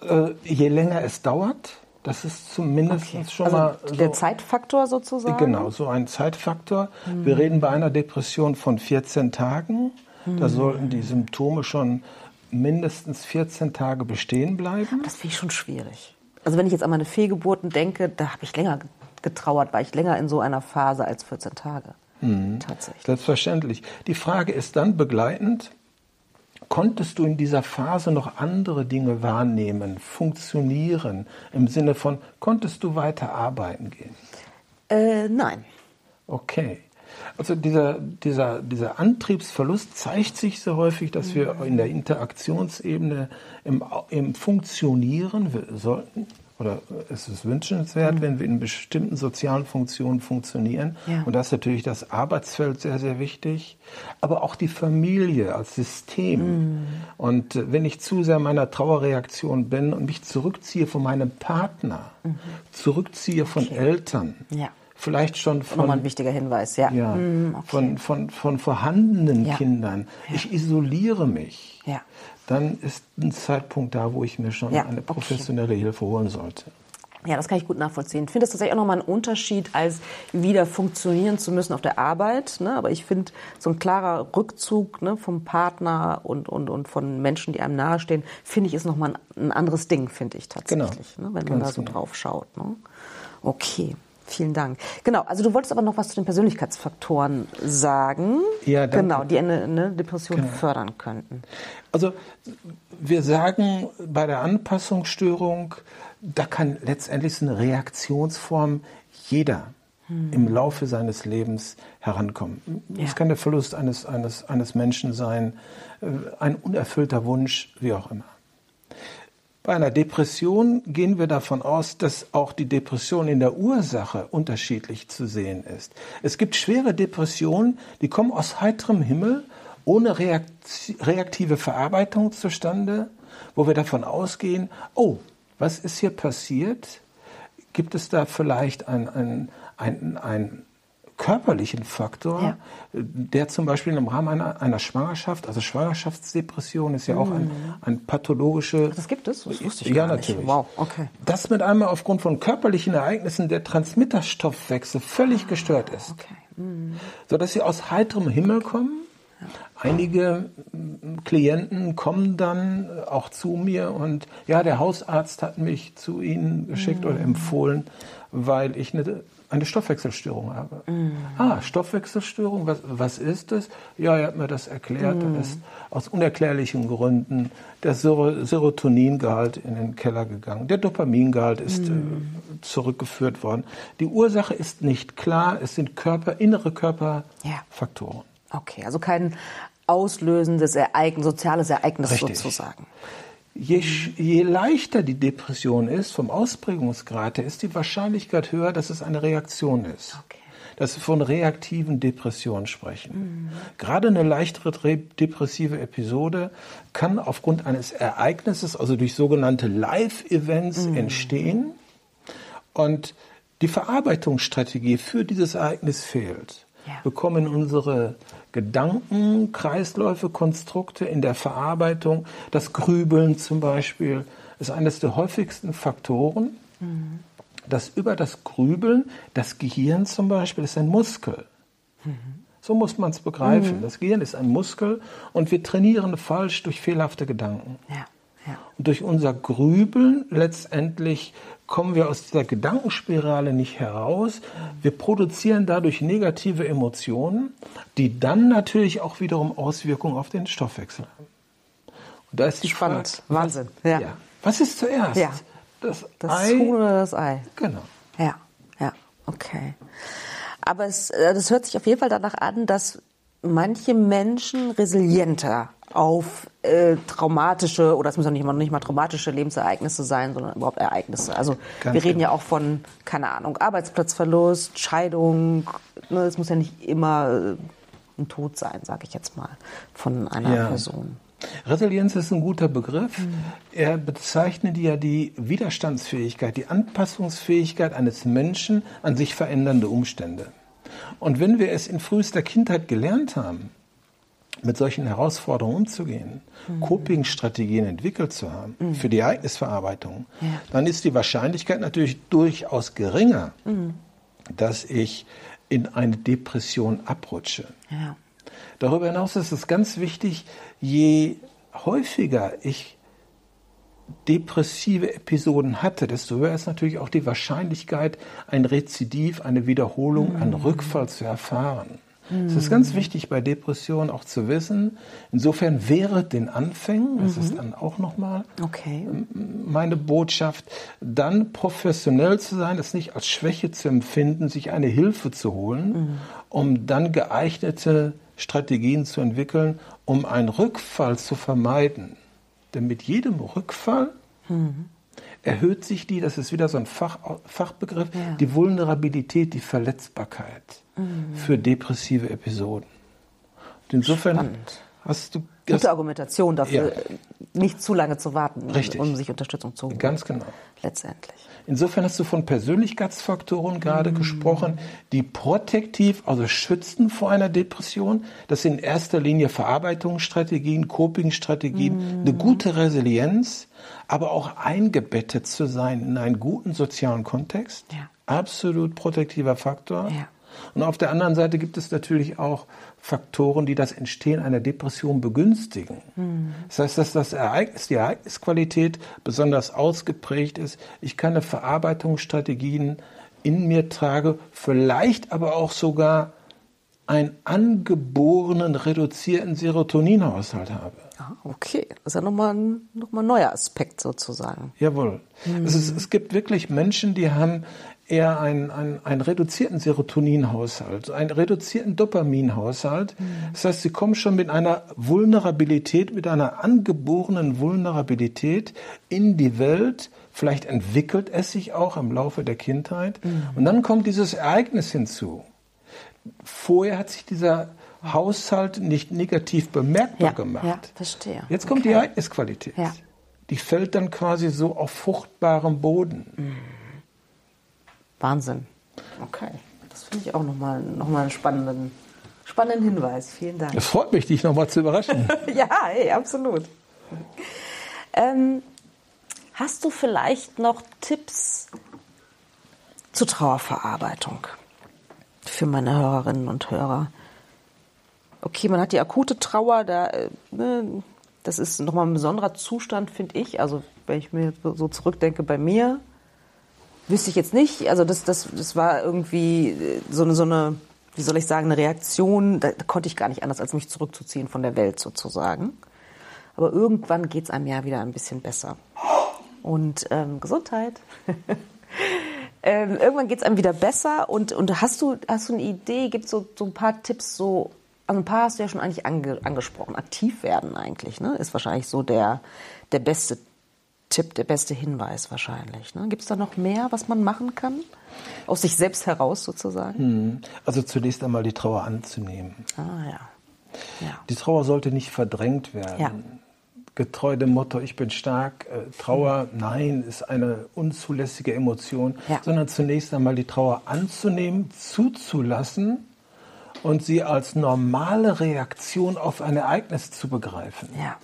Äh, je länger es dauert, das ist zumindest okay. schon also mal. So, der Zeitfaktor sozusagen? Genau, so ein Zeitfaktor. Mhm. Wir reden bei einer Depression von 14 Tagen. Mhm. Da sollten die Symptome schon mindestens 14 Tage bestehen bleiben. Das finde ich schon schwierig. Also wenn ich jetzt an meine Fehlgeburten denke, da habe ich länger getrauert, war ich länger in so einer Phase als 14 Tage. Mhm. Tatsächlich. Selbstverständlich. Die Frage ist dann begleitend, Konntest du in dieser Phase noch andere Dinge wahrnehmen, funktionieren, im Sinne von, konntest du weiter arbeiten gehen? Äh, nein. Okay. Also dieser, dieser, dieser Antriebsverlust zeigt sich so häufig, dass wir in der Interaktionsebene im, im Funktionieren sollten oder es ist wünschenswert, mhm. wenn wir in bestimmten sozialen Funktionen funktionieren. Ja. Und da ist natürlich das Arbeitsfeld sehr, sehr wichtig, aber auch die Familie als System. Mhm. Und äh, wenn ich zu sehr meiner Trauerreaktion bin und mich zurückziehe von meinem Partner, mhm. zurückziehe von okay. Eltern, ja. vielleicht schon von nochmal ein wichtiger Hinweis, ja, ja mhm, okay. von, von, von vorhandenen. Kindern, ich isoliere mich. Dann ist ein Zeitpunkt da, wo ich mir schon ja, eine professionelle okay. Hilfe holen sollte. Ja, das kann ich gut nachvollziehen. Ich finde das tatsächlich auch nochmal ein Unterschied, als wieder funktionieren zu müssen auf der Arbeit. Ne? Aber ich finde, so ein klarer Rückzug ne, vom Partner und, und, und von Menschen, die einem nahestehen, finde ich, ist nochmal ein, ein anderes Ding, finde ich tatsächlich, genau. ne? wenn man Ganz da so genau. drauf schaut. Ne? Okay. Vielen Dank. Genau, also du wolltest aber noch was zu den Persönlichkeitsfaktoren sagen. Ja, danke. Genau, die eine, eine Depression Genau. fördern könnten. Also wir sagen bei der Anpassungsstörung, da kann letztendlich so eine Reaktionsform jeder im Laufe seines Lebens herankommen. Ja. Es kann der Verlust eines, eines, eines Menschen sein, äh, ein unerfüllter Wunsch, wie auch immer. Bei einer Depression gehen wir davon aus, dass auch die Depression in der Ursache unterschiedlich zu sehen ist. Es gibt schwere Depressionen, die kommen aus heiterem Himmel, ohne reakti- reaktive Verarbeitung zustande, wo wir davon ausgehen, oh, was ist hier passiert? Gibt es da vielleicht einen ein, ein körperlichen Faktor, Ja. der zum Beispiel im Rahmen einer, einer Schwangerschaft, also Schwangerschaftsdepression ist ja auch ein, ein pathologische. Das gibt es? Das wusste ich ja, gar nicht. natürlich. Wow, okay. Dass mit einmal aufgrund von körperlichen Ereignissen der Transmitterstoffwechsel völlig gestört ist, Okay. sodass sie aus heiterem Himmel kommen. Einige mm, Klienten kommen dann äh, auch zu mir und ja, der Hausarzt hat mich zu Ihnen geschickt oder empfohlen, weil ich eine, eine Stoffwechselstörung habe. Ah, Stoffwechselstörung, was, was ist das? Ja, er hat mir das erklärt. Da ist aus unerklärlichen Gründen der Sero- Serotoningehalt in den Keller gegangen. Der Dopamingehalt ist äh, zurückgeführt worden. Die Ursache ist nicht klar. Es sind Körper, innere. Körperfaktoren. Okay, also kein auslösendes Ereignis, soziales Ereignis Richtig. sozusagen. Je, sch- je leichter die Depression ist, vom Ausprägungsgrad her, ist die Wahrscheinlichkeit höher, dass es eine Reaktion ist. Okay. Dass wir von reaktiven Depressionen sprechen. Gerade eine leichtere depressive Episode kann aufgrund eines Ereignisses, also durch sogenannte Live-Events entstehen. Und die Verarbeitungsstrategie für dieses Ereignis fehlt. Ja. Wir kommen in unsere Gedanken, Kreisläufe, Konstrukte in der Verarbeitung. Das Grübeln zum Beispiel ist eines der häufigsten Faktoren, dass über das Grübeln, das Gehirn zum Beispiel ist ein Muskel. So muss man es begreifen. Das Gehirn ist ein Muskel und wir trainieren falsch durch fehlerhafte Gedanken. Ja, ja. Und durch unser Grübeln letztendlich kommen wir aus dieser Gedankenspirale nicht heraus. Wir produzieren dadurch negative Emotionen, die dann natürlich auch wiederum Auswirkungen auf den Stoffwechsel haben. Und da ist die Spannend. Frage, Wahnsinn. Ja. ja. was ist zuerst? Ja. Das, Das Ei? Huhn oder das Ei? Genau. Ja, ja, okay. Aber es, äh, das hört sich auf jeden Fall danach an, dass manche Menschen resilienter auf äh, traumatische, oder es müssen ja nicht mal, nicht mal traumatische Lebensereignisse sein, sondern überhaupt Ereignisse. Also Ganz wir reden genau. ja auch von, keine Ahnung, Arbeitsplatzverlust, Scheidung. Ne, es muss ja nicht immer äh, ein Tod sein, sage ich jetzt mal, von einer Ja. Person. Resilienz ist ein guter Begriff. Er bezeichnet ja die Widerstandsfähigkeit, die Anpassungsfähigkeit eines Menschen an sich verändernde Umstände. Und wenn wir es in frühester Kindheit gelernt haben, mit solchen Herausforderungen umzugehen, Coping-Strategien entwickelt zu haben für die Ereignisverarbeitung, Ja. dann ist die Wahrscheinlichkeit natürlich durchaus geringer, dass ich in eine Depression abrutsche. Ja. Darüber hinaus ist es ganz wichtig, je häufiger ich depressive Episoden hatte, desto höher ist natürlich auch die Wahrscheinlichkeit, ein Rezidiv, eine Wiederholung, einen Rückfall zu erfahren. Es ist ganz wichtig bei Depressionen auch zu wissen, insofern während den Anfängen, das ist dann auch nochmal Okay. meine Botschaft, dann professionell zu sein, es nicht als Schwäche zu empfinden, sich eine Hilfe zu holen, um dann geeignete Strategien zu entwickeln, um einen Rückfall zu vermeiden. Denn mit jedem Rückfall erhöht sich die, das ist wieder so ein Fach, Fachbegriff, Ja. die Vulnerabilität, die Verletzbarkeit für depressive Episoden. Und insofern Spannend. hast du Gute Argumentation dafür, Ja. nicht zu lange zu warten, Richtig. um sich Unterstützung zu holen. ganz genau. Letztendlich. Insofern hast du von Persönlichkeitsfaktoren Mhm. gerade gesprochen, die protektiv, also schützen vor einer Depression. Das sind in erster Linie Verarbeitungsstrategien, Copingstrategien, Mhm. eine gute Resilienz, aber auch eingebettet zu sein in einen guten sozialen Kontext. Ja. Absolut protektiver Faktor. Ja. Und auf der anderen Seite gibt es natürlich auch Faktoren, die das Entstehen einer Depression begünstigen. Das heißt, dass das Ereignis, die Ereignisqualität besonders ausgeprägt ist. Ich kann eine Verarbeitungsstrategien in mir trage, vielleicht aber auch sogar einen angeborenen reduzierten Serotoninhaushalt habe. Ah, okay, das ist ja nochmal ein, noch ein neuer Aspekt sozusagen. Jawohl. Mhm. Es, ist, es gibt wirklich Menschen, die haben eher einen, einen, einen reduzierten Serotoninhaushalt, einen reduzierten Dopaminhaushalt. Mhm. Das heißt, sie kommen schon mit einer Vulnerabilität, mit einer angeborenen Vulnerabilität in die Welt. Vielleicht entwickelt es sich auch im Laufe der Kindheit. Mhm. Und dann kommt dieses Ereignis hinzu. Vorher hat sich dieser Haushalt nicht negativ bemerkbar ja, gemacht. Ja, verstehe. Jetzt kommt okay. die Ereignisqualität. Ja. Die fällt dann quasi so auf fruchtbarem Boden. Mhm. Wahnsinn. Okay. Das finde ich auch nochmal noch mal einen spannenden, spannenden Hinweis. Vielen Dank. Es freut mich, dich nochmal zu überraschen. ja, hey, absolut. Ähm, hast du vielleicht noch Tipps zur Trauerverarbeitung für meine Hörerinnen und Hörer? Okay, man hat die akute Trauer, da, äh, ne, das ist nochmal ein besonderer Zustand, finde ich. Also, wenn ich mir so zurückdenke bei mir, wüsste ich jetzt nicht. Also das, das, das war irgendwie äh, so eine, so eine, wie soll ich sagen, eine Reaktion. Da, konnte ich gar nicht anders, als mich zurückzuziehen von der Welt sozusagen. Aber irgendwann geht es einem ja wieder ein bisschen besser. Und ähm, Gesundheit. ähm, irgendwann geht es einem wieder besser. Und, und hast, du, hast du eine Idee? Gibt es so, so ein paar Tipps, so, also ein paar hast du ja schon eigentlich ange, angesprochen. Aktiv werden eigentlich, ne? Ist wahrscheinlich so der, der beste Tipp, der beste Hinweis wahrscheinlich. Ne? Gibt es da noch mehr, was man machen kann? Aus sich selbst heraus sozusagen? Hm. Also zunächst einmal die Trauer anzunehmen. Ah ja. ja. Die Trauer sollte nicht verdrängt werden. Ja. Getreu dem Motto, ich bin stark. Äh, Trauer, nein, ist eine unzulässige Emotion, ja. sondern zunächst einmal die Trauer anzunehmen, zuzulassen und sie als normale Reaktion auf ein Ereignis zu begreifen. Ja.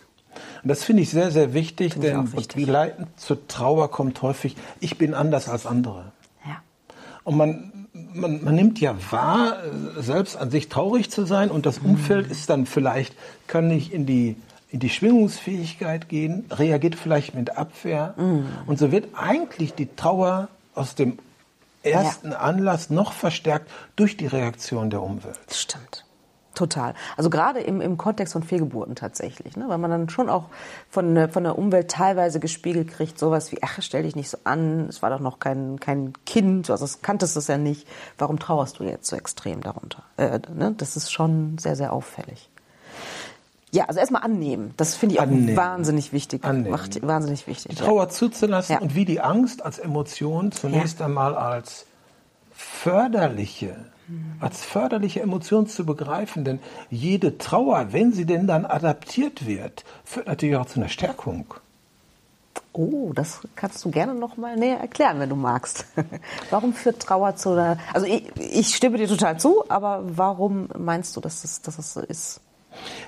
Und das finde ich sehr, sehr wichtig, find denn begleitend zur Trauer kommt häufig, ich bin anders als andere. Ja. Und man, man, man nimmt ja wahr, selbst an sich traurig zu sein und das Umfeld mhm. ist dann vielleicht, kann nicht in die in die Schwingungsfähigkeit gehen, reagiert vielleicht mit Abwehr. Mhm. Und so wird eigentlich die Trauer aus dem ersten ja. Anlass noch verstärkt durch die Reaktion der Umwelt. Das stimmt. Total. Also gerade im, im Kontext von Fehlgeburten tatsächlich, ne? weil man dann schon auch von, von der Umwelt teilweise gespiegelt kriegt, sowas wie, ach, stell dich nicht so an, es war doch noch kein, kein Kind, also das kanntest es ja nicht, warum trauerst du jetzt so extrem darunter? Äh, ne? Das ist schon sehr, sehr auffällig. Ja, also erstmal annehmen. Das finde ich annehmen. auch wahnsinnig wichtig. Annehmen. Macht, wahnsinnig wichtig. Die Trauer ja. zuzulassen ja. und wie die Angst als Emotion zunächst ja. einmal als förderliche als förderliche Emotion zu begreifen. Denn jede Trauer, wenn sie denn dann adaptiert wird, führt natürlich auch zu einer Stärkung. Oh, das kannst du gerne noch mal näher erklären, wenn du magst. warum führt Trauer zu einer... Also ich, ich stimme dir total zu, aber warum meinst du, dass es, dass es so ist?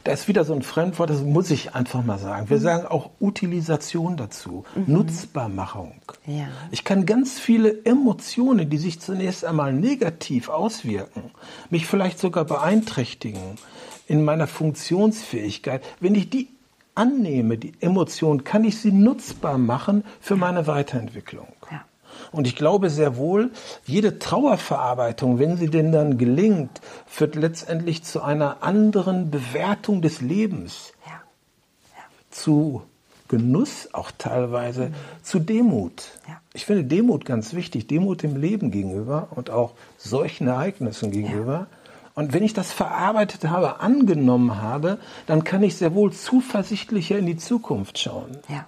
Da ist wieder so ein Fremdwort, das muss ich einfach mal sagen. Wir mhm. sagen auch Utilisation dazu, mhm. Nutzbarmachung. Ja. Ich kann ganz viele Emotionen, die sich zunächst einmal negativ auswirken, mich vielleicht sogar beeinträchtigen in meiner Funktionsfähigkeit, wenn ich die annehme, die Emotion, kann ich sie nutzbar machen für meine Weiterentwicklung. Ja. Und ich glaube sehr wohl, jede Trauerverarbeitung, wenn sie denn dann gelingt, führt letztendlich zu einer anderen Bewertung des Lebens. Ja. Ja. Zu Genuss auch teilweise, mhm. zu Demut. Ja. Ich finde Demut ganz wichtig, Demut dem Leben gegenüber und auch solchen Ereignissen gegenüber. Und wenn ich das verarbeitet habe, angenommen habe, dann kann ich sehr wohl zuversichtlicher in die Zukunft schauen. Ja.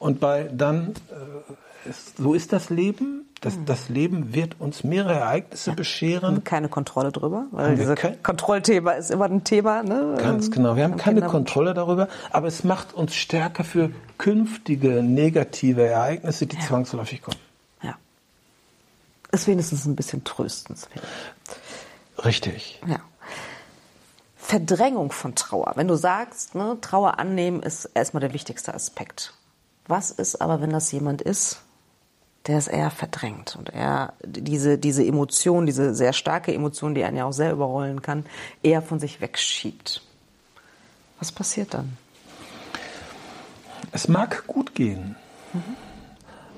Und bei dann äh, so ist das Leben. Das, mhm. das Leben wird uns mehrere Ereignisse ja. bescheren. Haben keine Kontrolle darüber, weil dieses Kontrollthema ist immer ein Thema. Ne? Ganz ähm, genau. Wir haben keine Kinder Kontrolle darüber, aber es macht uns stärker für künftige negative Ereignisse, die ja. zwangsläufig kommen. Ja. Ist wenigstens ein bisschen tröstenswert. Richtig. Ja. Verdrängung von Trauer. Wenn du sagst, ne, Trauer annehmen ist erstmal der wichtigste Aspekt. Was ist aber, wenn das jemand ist, der es eher verdrängt und er diese, diese Emotion, diese sehr starke Emotion, die einen ja auch sehr überrollen kann, eher von sich wegschiebt. Was passiert dann? Es mag gut gehen. Mhm.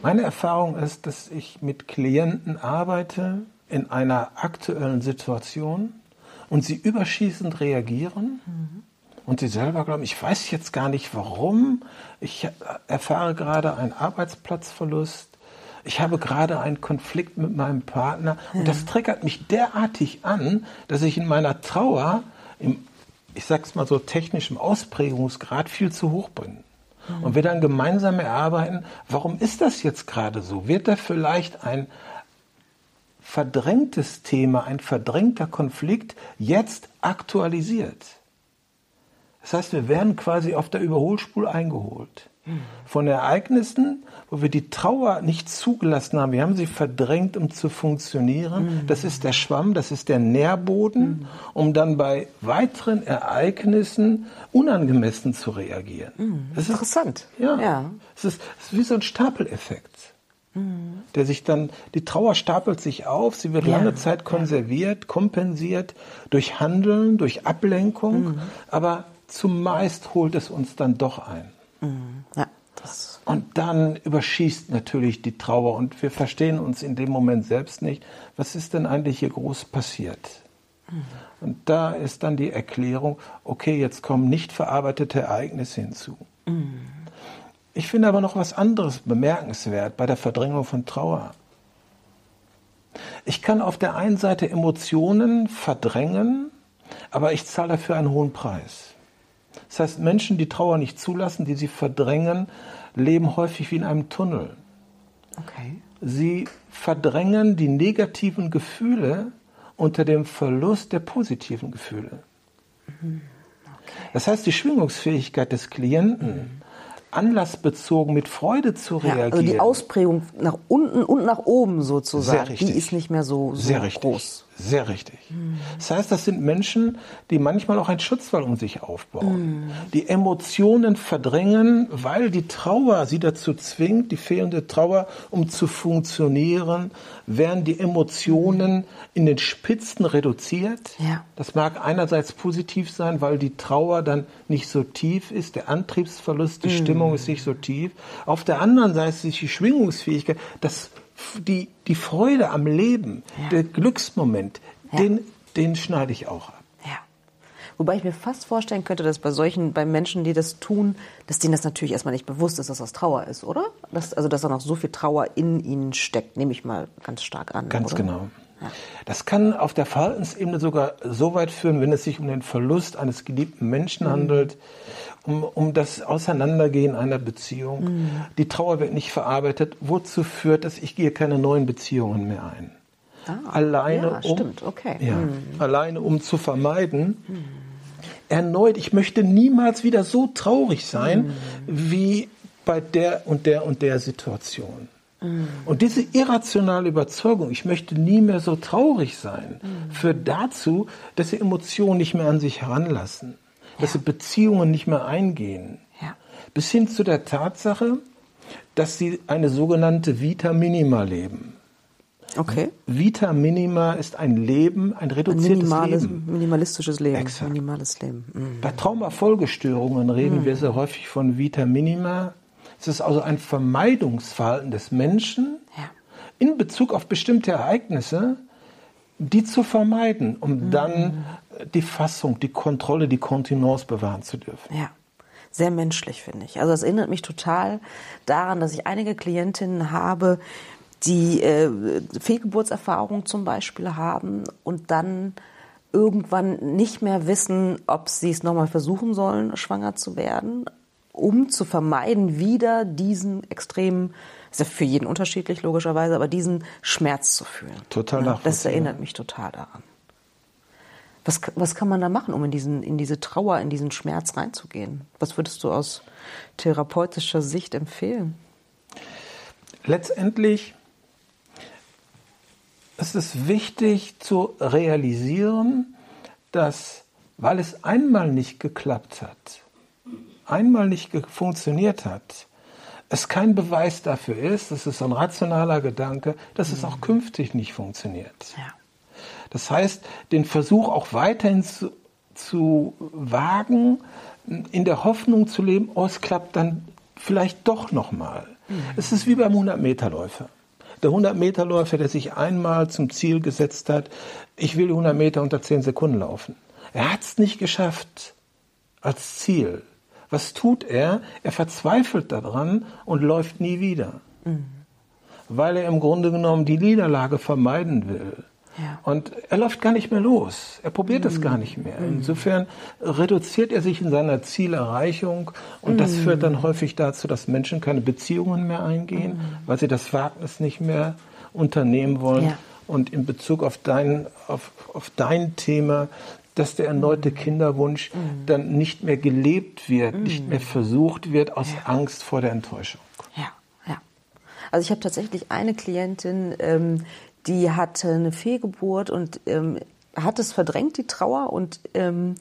Meine Erfahrung ist, dass ich mit Klienten arbeite in einer aktuellen Situation und sie überschießend reagieren. Mhm. Und sie selber glauben, ich weiß jetzt gar nicht warum. Ich erfahre gerade einen Arbeitsplatzverlust. Ich habe gerade einen Konflikt mit meinem Partner. Und das triggert mich derartig an, dass ich in meiner Trauer, im, ich sag's mal so, technischem Ausprägungsgrad viel zu hoch bin. Und wir dann gemeinsam erarbeiten, warum ist das jetzt gerade so? Wird da vielleicht ein verdrängtes Thema, ein verdrängter Konflikt jetzt aktualisiert? Das heißt, wir werden quasi auf der Überholspur eingeholt. Von Ereignissen, wo wir die Trauer nicht zugelassen haben. Wir haben sie verdrängt, um zu funktionieren. Das ist der Schwamm, das ist der Nährboden, um dann bei weiteren Ereignissen unangemessen zu reagieren. Das ist interessant. Ja. ja. Es ist, ist wie so ein Stapeleffekt. Der sich dann, die Trauer stapelt sich auf, sie wird ja, lange Zeit konserviert, kompensiert durch Handeln, durch Ablenkung, mhm. aber zumeist holt es uns dann doch ein. Mhm. Ja, und dann überschießt natürlich die Trauer und wir verstehen uns in dem Moment selbst nicht, was ist denn eigentlich hier groß passiert? Mhm. Und da ist dann die Erklärung, okay, jetzt kommen nicht verarbeitete Ereignisse hinzu. Mhm. Ich finde aber noch was anderes bemerkenswert bei der Verdrängung von Trauer. Ich kann auf der einen Seite Emotionen verdrängen, aber ich zahle dafür einen hohen Preis. Das heißt, Menschen, die Trauer nicht zulassen, die sie verdrängen, leben häufig wie in einem Tunnel. Okay. Sie verdrängen die negativen Gefühle unter dem Verlust der positiven Gefühle. Mhm. Okay. Das heißt, die Schwingungsfähigkeit des Klienten mhm anlassbezogen mit Freude zu reagieren. Ja, also die Ausprägung nach unten und nach oben sozusagen, die ist nicht mehr so, so Sehr richtig. groß. Sehr richtig. Mhm. Das heißt, das sind Menschen, die manchmal auch einen Schutzwall um sich aufbauen, mhm. die Emotionen verdrängen, weil die Trauer sie dazu zwingt, die fehlende Trauer, um zu funktionieren, werden die Emotionen in den Spitzen reduziert. Ja. Das mag einerseits positiv sein, weil die Trauer dann nicht so tief ist, der Antriebsverlust, die mhm. Stimmung ist nicht so tief. Auf der anderen Seite ist die Schwingungsfähigkeit, das die, die Freude am Leben, ja. der Glücksmoment, ja. den, den schneide ich auch ab. Ja. Wobei ich mir fast vorstellen könnte, dass bei solchen, bei Menschen, die das tun, dass denen das natürlich erstmal nicht bewusst ist, dass das Trauer ist, oder? Dass, also, dass da noch so viel Trauer in ihnen steckt, nehme ich mal ganz stark an. Ganz oder? genau. Ja. Das kann auf der Verhaltensebene sogar so weit führen, wenn es sich um den Verlust eines geliebten Menschen mhm. handelt, um, um das Auseinandergehen einer Beziehung. Mhm. Die Trauer wird nicht verarbeitet. Wozu führt das? Ich gehe keine neuen Beziehungen mehr ein. Ah, alleine, ja, um, okay. ja, mhm. alleine um zu vermeiden, mhm. erneut, ich möchte niemals wieder so traurig sein mhm. wie bei der und der und der Situation. Mhm. Und diese irrationale Überzeugung, ich möchte nie mehr so traurig sein, mhm. führt dazu, dass sie Emotionen nicht mehr an sich heranlassen dass sie Beziehungen nicht mehr eingehen. Bis hin zu der Tatsache, dass sie eine sogenannte Vita Minima leben. Okay. Vita Minima ist ein Leben, ein reduziertes ein Leben. Minimalistisches Leben. Exakt. Minimales Leben. Mhm. Bei Traumafolgestörungen reden mhm. wir sehr häufig von Vita Minima. Es ist also ein Vermeidungsverhalten des Menschen ja. in Bezug auf bestimmte Ereignisse, die zu vermeiden, um mhm. dann die Fassung, die Kontrolle, die Kontinence bewahren zu dürfen. Ja. Sehr menschlich, finde ich. Also es erinnert mich total daran, dass ich einige Klientinnen habe, die äh, Fehlgeburtserfahrung zum Beispiel haben und dann irgendwann nicht mehr wissen, ob sie es nochmal versuchen sollen, schwanger zu werden, um zu vermeiden, wieder diesen extremen, ist ja für jeden unterschiedlich logischerweise, aber diesen Schmerz zu fühlen. Total ja, Das erinnert mich total daran. Was, was kann man da machen, um in, diesen, in diese Trauer, in diesen Schmerz reinzugehen? Was würdest du aus therapeutischer Sicht empfehlen? Letztendlich ist es wichtig zu realisieren, dass, weil es einmal nicht geklappt hat, einmal nicht funktioniert hat, es kein Beweis dafür ist, das ist ein rationaler Gedanke, dass es auch mhm. künftig nicht funktioniert. Ja. Das heißt, den Versuch auch weiterhin zu, zu wagen, in der Hoffnung zu leben, oh, es klappt dann vielleicht doch nochmal. Mhm. Es ist wie beim 100-Meter-Läufer. Der 100-Meter-Läufer, der sich einmal zum Ziel gesetzt hat, ich will 100 Meter unter 10 Sekunden laufen. Er hat es nicht geschafft als Ziel. Was tut er? Er verzweifelt daran und läuft nie wieder. Mhm. Weil er im Grunde genommen die Niederlage vermeiden will. Ja. Und er läuft gar nicht mehr los. Er probiert es mm. gar nicht mehr. Mm. Insofern reduziert er sich in seiner Zielerreichung und mm. das führt dann häufig dazu, dass Menschen keine Beziehungen mehr eingehen, mm. weil sie das Wagnis nicht mehr unternehmen wollen. Ja. Und in Bezug auf dein, auf, auf dein Thema, dass der erneute mm. Kinderwunsch mm. dann nicht mehr gelebt wird, nicht mehr versucht wird aus ja. Angst vor der Enttäuschung. Ja, ja. Also ich habe tatsächlich eine Klientin, ähm, die hatte eine Fehlgeburt und ähm, hat es verdrängt, die Trauer, und ähm,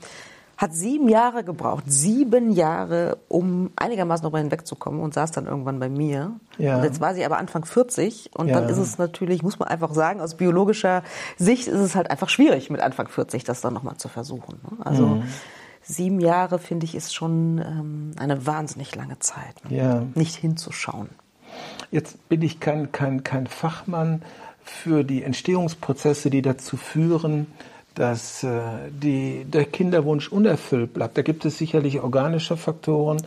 hat sieben Jahre gebraucht, sieben Jahre, um einigermaßen darüber hinwegzukommen und saß dann irgendwann bei mir. Ja. Und jetzt war sie aber Anfang 40 und ja. dann ist es natürlich, muss man einfach sagen, aus biologischer Sicht ist es halt einfach schwierig, mit Anfang 40 das dann nochmal zu versuchen. Ne? Also mhm. sieben Jahre, finde ich, ist schon ähm, eine wahnsinnig lange Zeit, ne? ja. nicht hinzuschauen. Jetzt bin ich kein, kein, kein Fachmann für die Entstehungsprozesse, die dazu führen, dass äh, die, der Kinderwunsch unerfüllt bleibt. Da gibt es sicherlich organische Faktoren,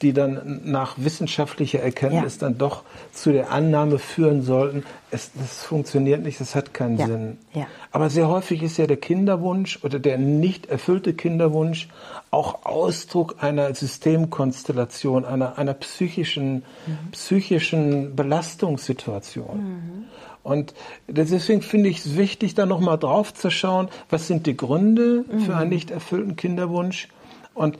die dann nach wissenschaftlicher Erkenntnis ja. dann doch zu der Annahme führen sollten, es das funktioniert nicht, es hat keinen ja. Sinn. Ja. Aber sehr häufig ist ja der Kinderwunsch oder der nicht erfüllte Kinderwunsch auch Ausdruck einer Systemkonstellation, einer, einer psychischen, mhm. psychischen Belastungssituation. Mhm. Und deswegen finde ich es wichtig, da nochmal drauf zu schauen, was sind die Gründe mhm. für einen nicht erfüllten Kinderwunsch und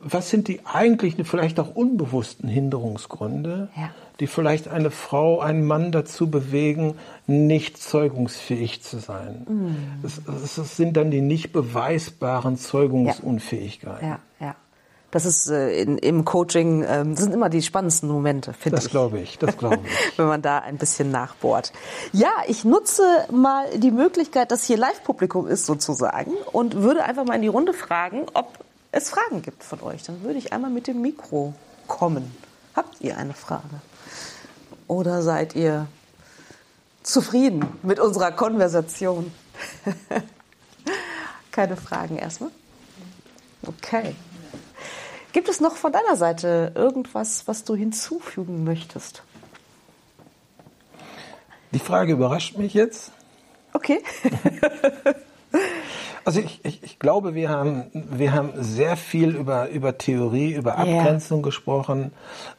was sind die eigentlichen, vielleicht auch unbewussten Hinderungsgründe, ja. die vielleicht eine Frau, einen Mann dazu bewegen, nicht zeugungsfähig zu sein. Mhm. Es, es, sind dann die nicht beweisbaren Zeugungsunfähigkeiten. Ja, ja. Das ist äh, in, im Coaching, das sind immer die spannendsten Momente, finde ich. Das glaube ich, das glaube ich. Wenn man da ein bisschen nachbohrt. Ja, ich nutze mal die Möglichkeit, dass hier Live-Publikum ist sozusagen und würde einfach mal in die Runde fragen, ob es Fragen gibt von euch. Dann würde ich einmal mit dem Mikro kommen. Habt ihr eine Frage? Oder seid ihr zufrieden mit unserer Konversation? Keine Fragen erstmal? Okay. Gibt es noch von deiner Seite irgendwas, was du hinzufügen möchtest? Die Frage überrascht mich jetzt. Okay. Also ich, ich, ich, glaube, wir haben, wir haben sehr viel über, über Theorie, über Abgrenzung yeah. gesprochen.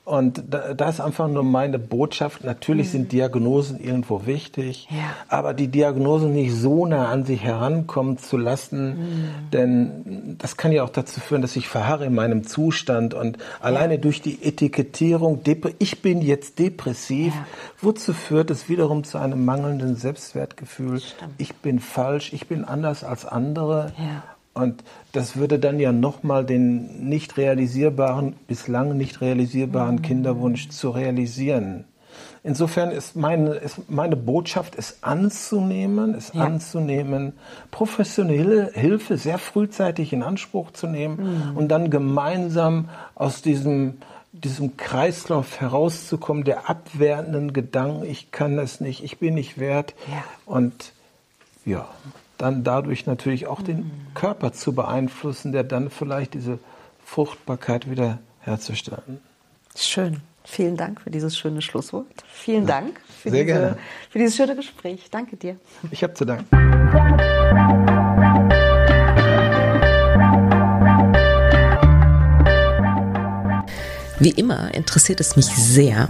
Und da, da, ist einfach nur meine Botschaft. Natürlich mhm. sind Diagnosen irgendwo wichtig, ja. aber die Diagnosen nicht so nah an sich herankommen zu lassen, mhm. denn das kann ja auch dazu führen, dass ich verharre in meinem Zustand und ja. alleine durch die Etikettierung, ich bin jetzt depressiv, ja. wozu führt es wiederum zu einem mangelnden Selbstwertgefühl? Stimmt. Ich bin falsch, ich bin anders als andere. Und das würde dann ja nochmal den nicht realisierbaren, bislang nicht realisierbaren mhm. Kinderwunsch zu realisieren. Insofern ist meine, ist meine Botschaft, es anzunehmen, es ja. anzunehmen, professionelle Hilfe sehr frühzeitig in Anspruch zu nehmen mhm. und dann gemeinsam aus diesem, diesem Kreislauf herauszukommen, der abwertenden Gedanken, ich kann es nicht, ich bin nicht wert. Ja. Und ja, dann dadurch natürlich auch den mhm. Körper zu beeinflussen, der dann vielleicht diese Fruchtbarkeit wieder herzustellen. Schön. Vielen Dank für dieses schöne Schlusswort. Vielen Dank für, Sehr diese, gerne. für dieses schöne Gespräch. Danke dir. Ich habe zu danken. Wie immer interessiert es mich sehr,